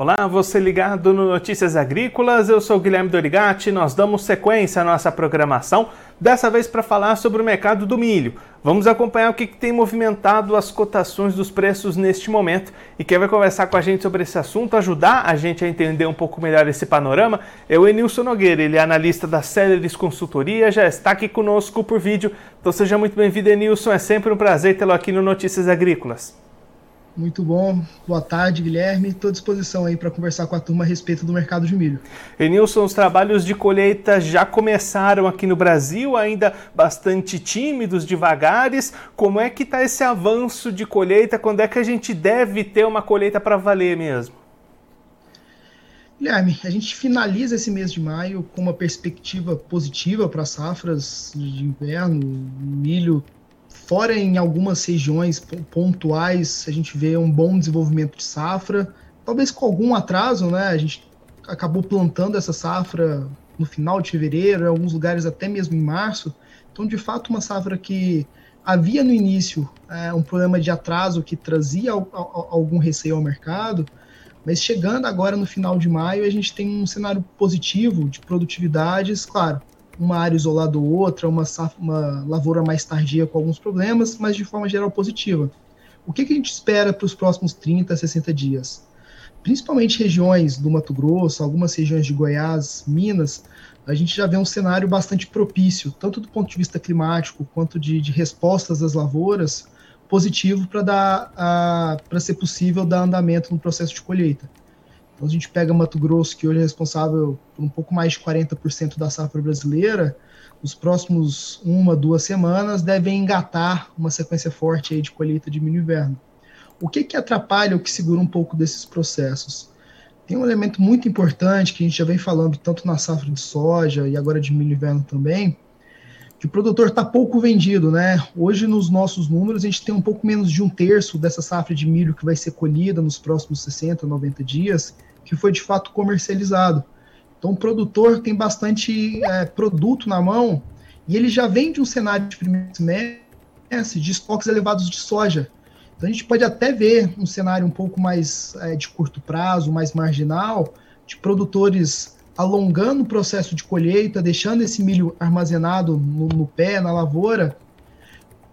Olá, você ligado no Notícias Agrícolas, eu sou Guilherme Dorigati, nós damos sequência à nossa programação, dessa vez para falar sobre o mercado do milho. Vamos acompanhar o que, que tem movimentado as cotações dos preços neste momento. E quem vai conversar com a gente sobre esse assunto, ajudar a gente a entender um pouco melhor esse panorama, é o Enilson Nogueira, ele é analista da Celeris Consultoria, já está aqui conosco por vídeo, então seja muito bem-vindo Enilson, é sempre um prazer tê-lo aqui no Notícias Agrícolas. Muito bom. Boa tarde, Guilherme. Estou à disposição aí para conversar com a turma a respeito do mercado de milho. Enilson, os trabalhos de colheita já começaram aqui no Brasil, ainda bastante tímidos, devagares. Como é que está esse avanço de colheita? Quando é que a gente deve ter uma colheita para valer mesmo? Guilherme, a gente finaliza esse mês de maio com uma perspectiva positiva para safras de inverno. Milho Fora em algumas regiões pontuais, a gente vê um bom desenvolvimento de safra, talvez com algum atraso, né? A gente acabou plantando essa safra no final de fevereiro, em alguns lugares até mesmo em março. Então, de fato, uma safra que havia no início é, um problema de atraso que trazia algum receio ao mercado, mas chegando agora no final de maio, a gente tem um cenário positivo de produtividades, claro, uma área isolada ou outra, uma, uma lavoura mais tardia com alguns problemas, mas de forma geral positiva. O que, que a gente espera para os próximos 30, 60 dias? Principalmente regiões do Mato Grosso, algumas regiões de Goiás, Minas, a gente já vê um cenário bastante propício, tanto do ponto de vista climático quanto de, de respostas das lavouras, positivo para dar para ser possível dar andamento no processo de colheita. Então, a gente pega Mato Grosso, que hoje é responsável por um pouco mais de 40% da safra brasileira, os próximos uma, duas semanas devem engatar uma sequência forte aí de colheita de milho inverno. O que, que atrapalha ou que segura um pouco desses processos? Tem um elemento muito importante que a gente já vem falando tanto na safra de soja e agora de milho inverno também, que o produtor está pouco vendido, né? Hoje, nos nossos números, a gente tem um pouco menos de um terço dessa safra de milho que vai ser colhida nos próximos 60, 90 dias, que foi de fato comercializado. Então, o produtor tem bastante é, produto na mão e ele já vem de um cenário de primeiro semestre de estoques elevados de soja. Então, a gente pode até ver um cenário um pouco mais é, de curto prazo, mais marginal, de produtores alongando o processo de colheita, deixando esse milho armazenado no, no pé, na lavoura,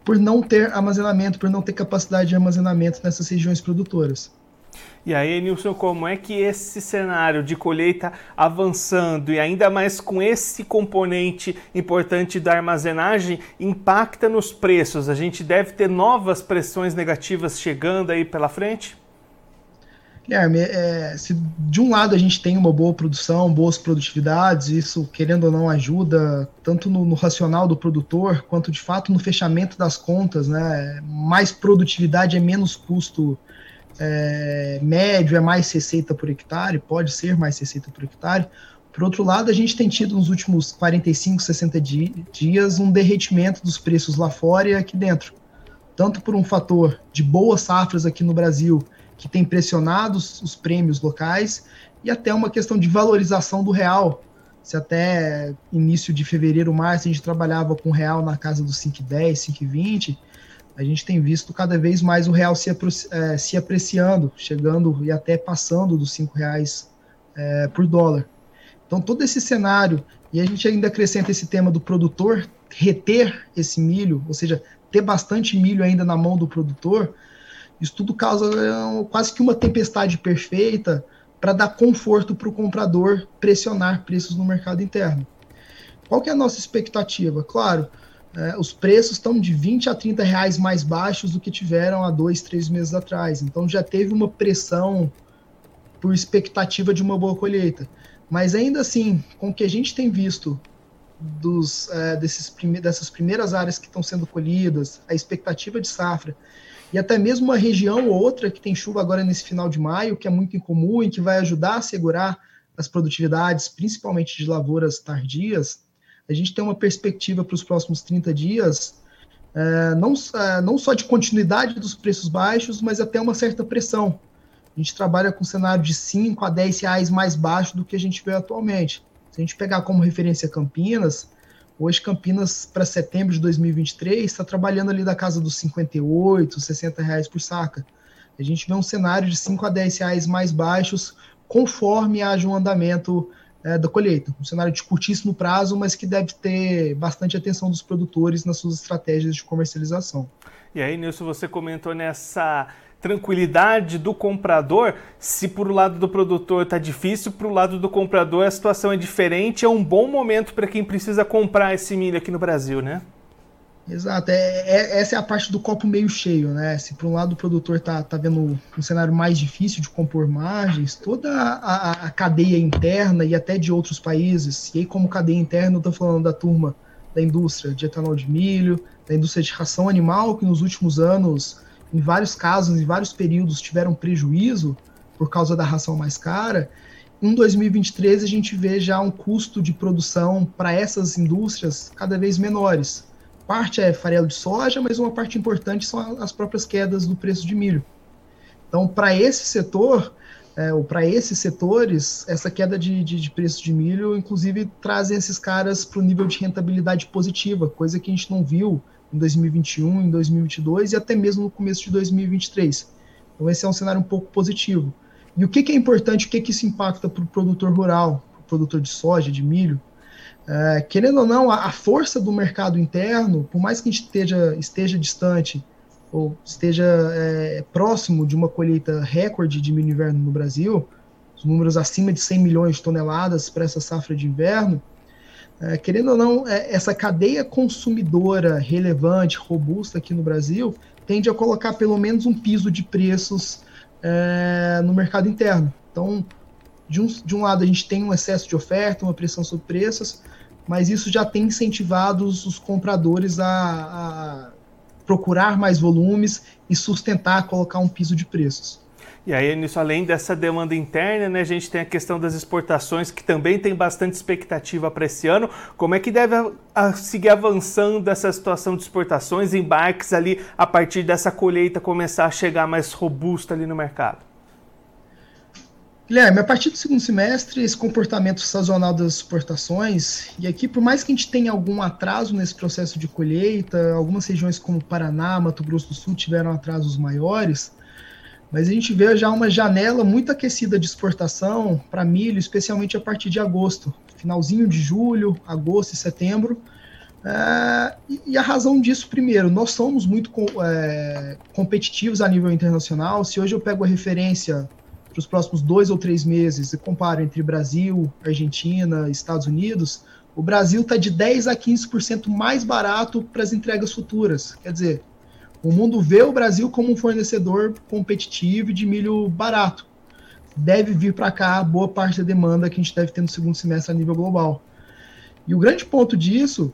por não ter armazenamento, por não ter capacidade de armazenamento nessas regiões produtoras. E aí, Nilson, como é que esse cenário de colheita avançando e ainda mais com esse componente importante da armazenagem impacta nos preços? A gente deve ter novas pressões negativas chegando aí pela frente? Guilherme, é, se de um lado a gente tem uma boa produção, boas produtividades, isso, querendo ou não, ajuda tanto no, no, racional do produtor, quanto de fato no fechamento das contas, né? Mais produtividade é menos custo é, médio é mais receita por hectare, pode ser mais receita por hectare. Por outro lado, a gente tem tido nos últimos 45, 60 di dias um derretimento dos preços lá fora e aqui dentro. Tanto por um fator de boas safras aqui no Brasil, que tem pressionado os, os prêmios locais, e até uma questão de valorização do real. Se até início de fevereiro, março, a gente trabalhava com real na casa dos 5,10, 5,20, a gente tem visto cada vez mais o real se, é, se apreciando, chegando e até passando dos cinco reais é, por dólar. Então todo esse cenário e a gente ainda acrescenta esse tema do produtor reter esse milho, ou seja, ter bastante milho ainda na mão do produtor, isso tudo causa é, quase que uma tempestade perfeita para dar conforto para o comprador pressionar preços no mercado interno. Qual que é a nossa expectativa? Claro, é, os preços estão de 20 a 30 reais mais baixos do que tiveram há dois, três meses atrás. Então já teve uma pressão por expectativa de uma boa colheita. Mas ainda assim, com o que a gente tem visto dos, é, desses prime dessas primeiras áreas que estão sendo colhidas, a expectativa de safra, e até mesmo uma região ou outra que tem chuva agora nesse final de maio, que é muito incomum e que vai ajudar a segurar as produtividades, principalmente de lavouras tardias, a gente tem uma perspectiva para os próximos 30 dias, é, não, é, não só de continuidade dos preços baixos, mas até uma certa pressão. A gente trabalha com um cenário de 5 a 10 reais mais baixo do que a gente vê atualmente. Se a gente pegar como referência Campinas, hoje Campinas, para setembro de 2023, está trabalhando ali da casa dos 58, 60 reais por saca. A gente vê um cenário de 5 a 10 reais mais baixos, conforme haja um andamento é, da colheita. Um cenário de curtíssimo prazo, mas que deve ter bastante atenção dos produtores nas suas estratégias de comercialização. E aí, Nilson, você comentou nessa tranquilidade do comprador. Se por lado do produtor está difícil, para o lado do comprador a situação é diferente. É um bom momento para quem precisa comprar esse milho aqui no Brasil, né? Exato, é, é, essa é a parte do copo meio cheio, né? Se por um lado o produtor tá, tá vendo um cenário mais difícil de compor margens, toda a, a cadeia interna e até de outros países, e aí como cadeia interna eu tô falando da turma da indústria de etanol de milho, da indústria de ração animal, que nos últimos anos, em vários casos, em vários períodos, tiveram prejuízo por causa da ração mais cara, em 2023 a gente vê já um custo de produção para essas indústrias cada vez menores parte é farelo de soja, mas uma parte importante são as próprias quedas do preço de milho. Então, para esse setor, é, ou para esses setores, essa queda de, de, de, preço de milho, inclusive, trazem esses caras para o nível de rentabilidade positiva, coisa que a gente não viu em 2021, em 2022 e até mesmo no começo de 2023. Então, esse é um cenário um pouco positivo. E o que, que é importante, o que, que isso impacta para o produtor rural, produtor de soja, de milho? É, querendo ou não, a, a, força do mercado interno, por mais que a gente esteja, esteja distante ou esteja é, próximo de uma colheita recorde de milho inverno no Brasil, os números acima de 100 milhões de toneladas para essa safra de inverno, é, querendo ou não, é, essa cadeia consumidora relevante, robusta aqui no Brasil, tende a colocar pelo menos um piso de preços é, no mercado interno. Então, de um, de um lado, a gente tem um excesso de oferta, uma pressão sobre preços, mas isso já tem incentivado os, compradores a, a procurar mais volumes e sustentar, colocar um piso de preços. E aí, nisso, além dessa demanda interna, né, a gente tem a questão das exportações, que também tem bastante expectativa para esse ano. Como é que deve a, a, seguir avançando essa situação de exportações, embarques ali, a partir dessa colheita começar a chegar mais robusta ali no mercado? Guilherme, a partir do segundo semestre, esse comportamento sazonal das exportações, e aqui, por mais que a gente tenha algum atraso nesse processo de colheita, algumas regiões como Paraná, Mato Grosso do Sul tiveram atrasos maiores, mas a gente vê já uma janela muito aquecida de exportação para milho, especialmente a partir de agosto, finalzinho de julho, agosto e setembro. É, e a razão disso, primeiro, nós somos muito é, competitivos a nível internacional. Se hoje eu pego a referência para os próximos dois ou três meses e comparo entre Brasil, Argentina, Estados Unidos, o Brasil está de 10 a 15% mais barato para as entregas futuras. Quer dizer, o mundo vê o Brasil como um fornecedor competitivo de milho barato. Deve vir para cá boa parte da demanda que a gente deve ter no segundo semestre a nível global. E o grande ponto disso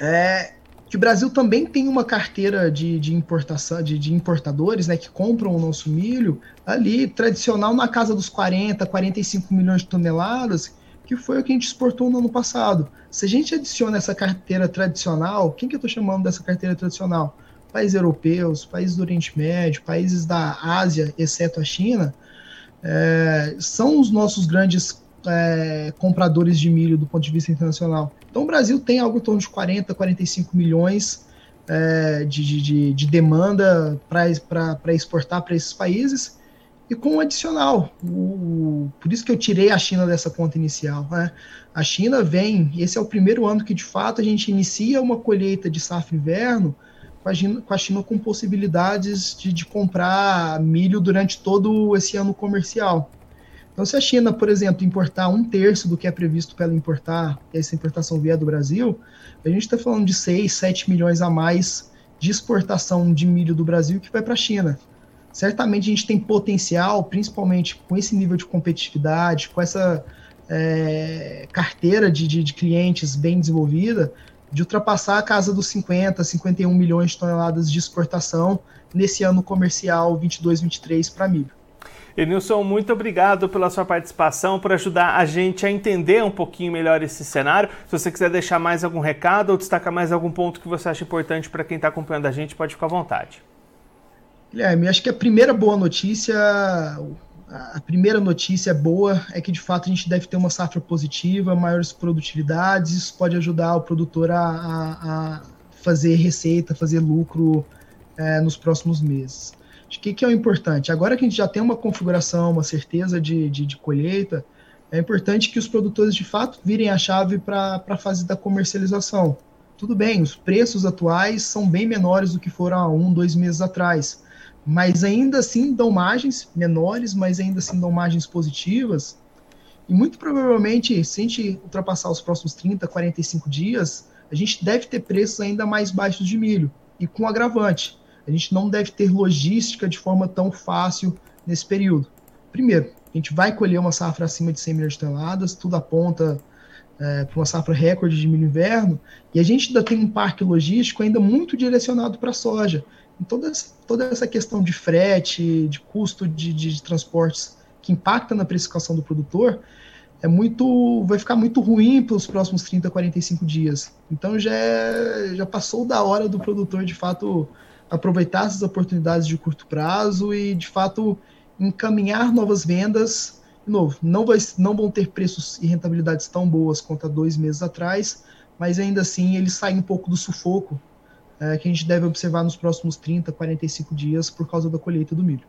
é que o Brasil também tem uma carteira de, de importação, de, de, importadores, né, que compram o nosso milho ali, tradicional, na casa dos 40, 45 milhões de toneladas, que foi o que a gente exportou no ano passado. Se a gente adiciona essa carteira tradicional, quem que eu estou chamando dessa carteira tradicional? Países europeus, países do Oriente Médio, países da Ásia, exceto a China, é, são os nossos grandes é, compradores de milho do ponto de vista internacional. Então o Brasil tem algo em torno de 40, 45 milhões é, de, de, de, demanda para exportar para esses países e com um adicional. O, por isso que eu tirei a China dessa conta inicial. Né? A China vem, esse é o primeiro ano que de fato a gente inicia uma colheita de safra inverno com a China com, a China com possibilidades de, de comprar milho durante todo esse ano comercial. Então, se a China, por exemplo, importar um terço do que é previsto para ela importar, e essa importação vier do Brasil, a gente está falando de 6, 7 milhões a mais de exportação de milho do Brasil que vai para a China. Certamente a gente tem potencial, principalmente com esse nível de competitividade, com essa é, carteira de, de, de clientes bem desenvolvida, de ultrapassar a casa dos 50, 51 milhões de toneladas de exportação nesse ano comercial 22-23 para milho. Enilson, muito obrigado pela sua participação, por ajudar a gente a entender um pouquinho melhor esse cenário. Se você quiser deixar mais algum recado ou destacar mais algum ponto que você acha importante para quem está acompanhando a gente, pode ficar à vontade. Guilherme, acho que a primeira boa notícia, a primeira notícia boa é que de fato a gente deve ter uma safra positiva, maiores produtividades, isso pode ajudar o produtor a, a, a fazer receita, fazer lucro é, nos próximos meses. A O que, que é o importante? Agora que a gente já tem uma configuração, uma certeza de, de, de colheita, é importante que os produtores de fato virem a chave para a fase da comercialização. Tudo bem, os preços atuais são bem menores do que foram há um, dois meses atrás, mas ainda assim dão margens menores, mas ainda assim dão margens positivas. E muito provavelmente, se a gente ultrapassar os próximos 30, 45 dias, a gente deve ter preços ainda mais baixos de milho, e com agravante. A gente não deve ter logística de forma tão fácil nesse período. Primeiro, a gente vai colher uma safra acima de 100 milhões de toneladas, tudo aponta é, para uma safra recorde de milho inverno, e a gente ainda tem um parque logístico ainda muito direcionado para soja. E toda, essa, toda essa questão de frete, de custo de, de, de transportes que impacta na precificação do produtor, é muito vai ficar muito ruim pelos próximos 30, 45 dias. Então já, é, já passou da hora do produtor de fato aproveitar essas oportunidades de curto prazo e de fato encaminhar novas vendas. De novo, não, vai, não vão ter preços e rentabilidades tão boas quanto há dois meses atrás, mas ainda assim eles saem um pouco do sufoco é, que a gente deve observar nos próximos 30, 45 dias por causa da colheita do milho.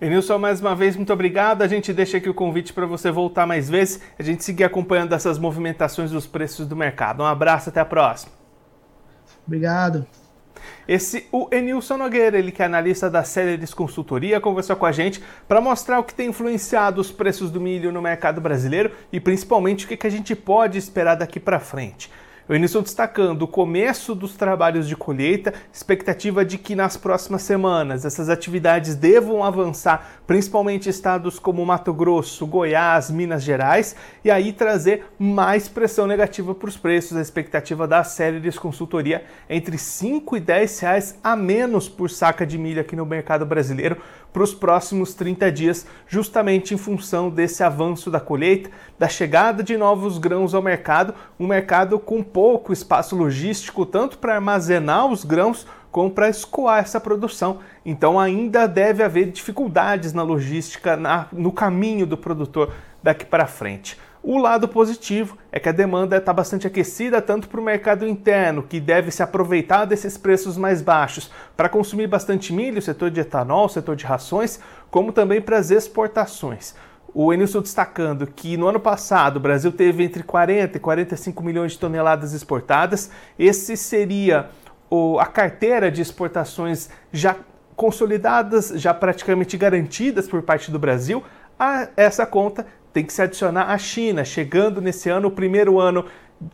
Enilson, mais uma vez, muito obrigado. A gente deixa aqui o convite para você voltar mais vezes, a gente seguir acompanhando essas movimentações dos preços do mercado. Um abraço, até a próxima. Obrigado. Esse o Enilson Nogueira, ele que é analista da Celeris Consultoria, conversou com a gente para mostrar o que tem influenciado os preços do milho no mercado brasileiro e principalmente o que, que a gente pode esperar daqui para frente. O Enilson destacando o começo dos trabalhos de colheita, expectativa de que nas próximas semanas essas atividades devam avançar, principalmente estados como Mato Grosso, Goiás, Minas Gerais, e aí trazer mais pressão negativa para os preços. A expectativa da Céleres Consultoria entre 5 e 10 reais a menos por saca de milho aqui no mercado brasileiro para os próximos 30 dias, justamente em função desse avanço da colheita, da chegada de novos grãos ao mercado, um mercado com pouco espaço logístico, tanto para armazenar os grãos como para escoar essa produção. Então ainda deve haver dificuldades na logística, na, no caminho do produtor daqui para frente. O lado positivo é que a demanda está bastante aquecida tanto para o mercado interno, que deve se aproveitar desses preços mais baixos para consumir bastante milho, setor de etanol, setor de rações, como também para as exportações. O Enilson destacando que no ano passado o Brasil teve entre 40 e 45 milhões de toneladas exportadas. Esse seria o, a carteira de exportações já consolidadas, já praticamente garantidas por parte do Brasil. A essa conta tem que se adicionar a China, chegando nesse ano, o primeiro ano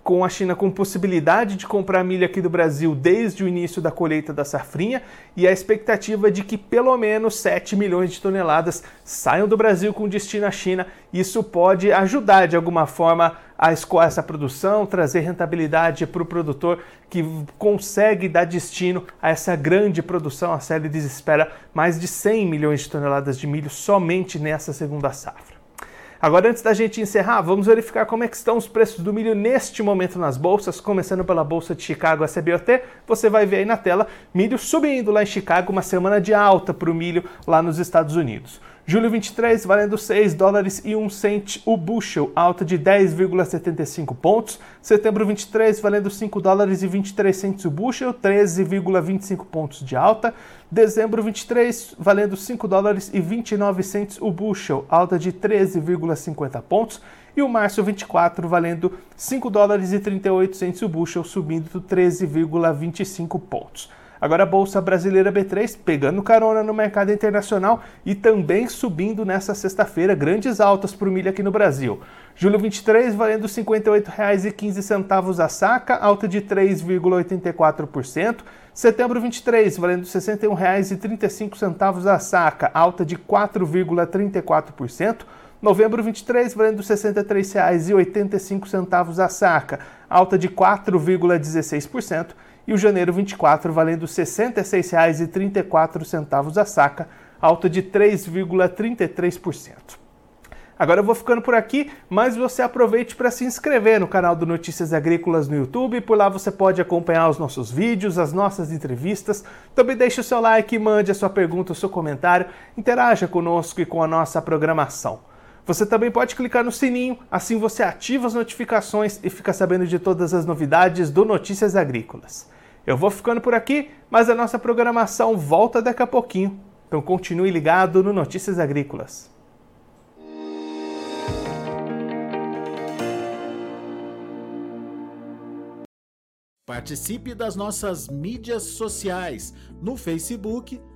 com a China com possibilidade de comprar milho aqui do Brasil desde o início da colheita da safrinha e a expectativa de que pelo menos 7 milhões de toneladas saiam do Brasil com destino à China. Isso pode ajudar de alguma forma a escoar essa produção, trazer rentabilidade para o produtor que consegue dar destino a essa grande produção. A série espera mais de 100 milhões de toneladas de milho somente nessa segunda safra. Agora, antes da gente encerrar, vamos verificar como é que estão os preços do milho neste momento nas bolsas, começando pela Bolsa de Chicago, a CBOT. Você vai ver aí na tela, milho subindo lá em Chicago, uma semana de alta para o milho lá nos Estados Unidos. Julho 23, valendo 6 dólares e 1 cent o bushel, alta de 10,75 pontos. Setembro 23, valendo 5 dólares e 23 cents o bushel, 13,25 pontos de alta. Dezembro 23, valendo 5 dólares e 29 cents o bushel, alta de 13,50 pontos. E o março 24, valendo 5 dólares e 38 cents o bushel, subindo 13,25 pontos. Agora a Bolsa Brasileira B3 pegando carona no mercado internacional e também subindo nessa sexta-feira, grandes altas para o milho aqui no Brasil. Julho 23 valendo R$ 58,15 a saca, alta de 3,84%. Setembro 23 valendo R$ 61,35 a saca, alta de 4,34%. Novembro 23 valendo R$ 63,85 a saca, alta de 4,16% e o janeiro 24 valendo R$ 66,34 a saca, alta de 3,33%. Agora eu vou ficando por aqui, mas você aproveite para se inscrever no canal do Notícias Agrícolas no YouTube, por lá você pode acompanhar os nossos vídeos, as nossas entrevistas. Também deixe o seu like, mande a sua pergunta, o seu comentário, interaja conosco e com a nossa programação. Você também pode clicar no sininho, assim você ativa as notificações e fica sabendo de todas as novidades do Notícias Agrícolas. Eu vou ficando por aqui, mas a nossa programação volta daqui a pouquinho Então continue ligado no Notícias Agrícolas. Participe das nossas mídias sociais no Facebook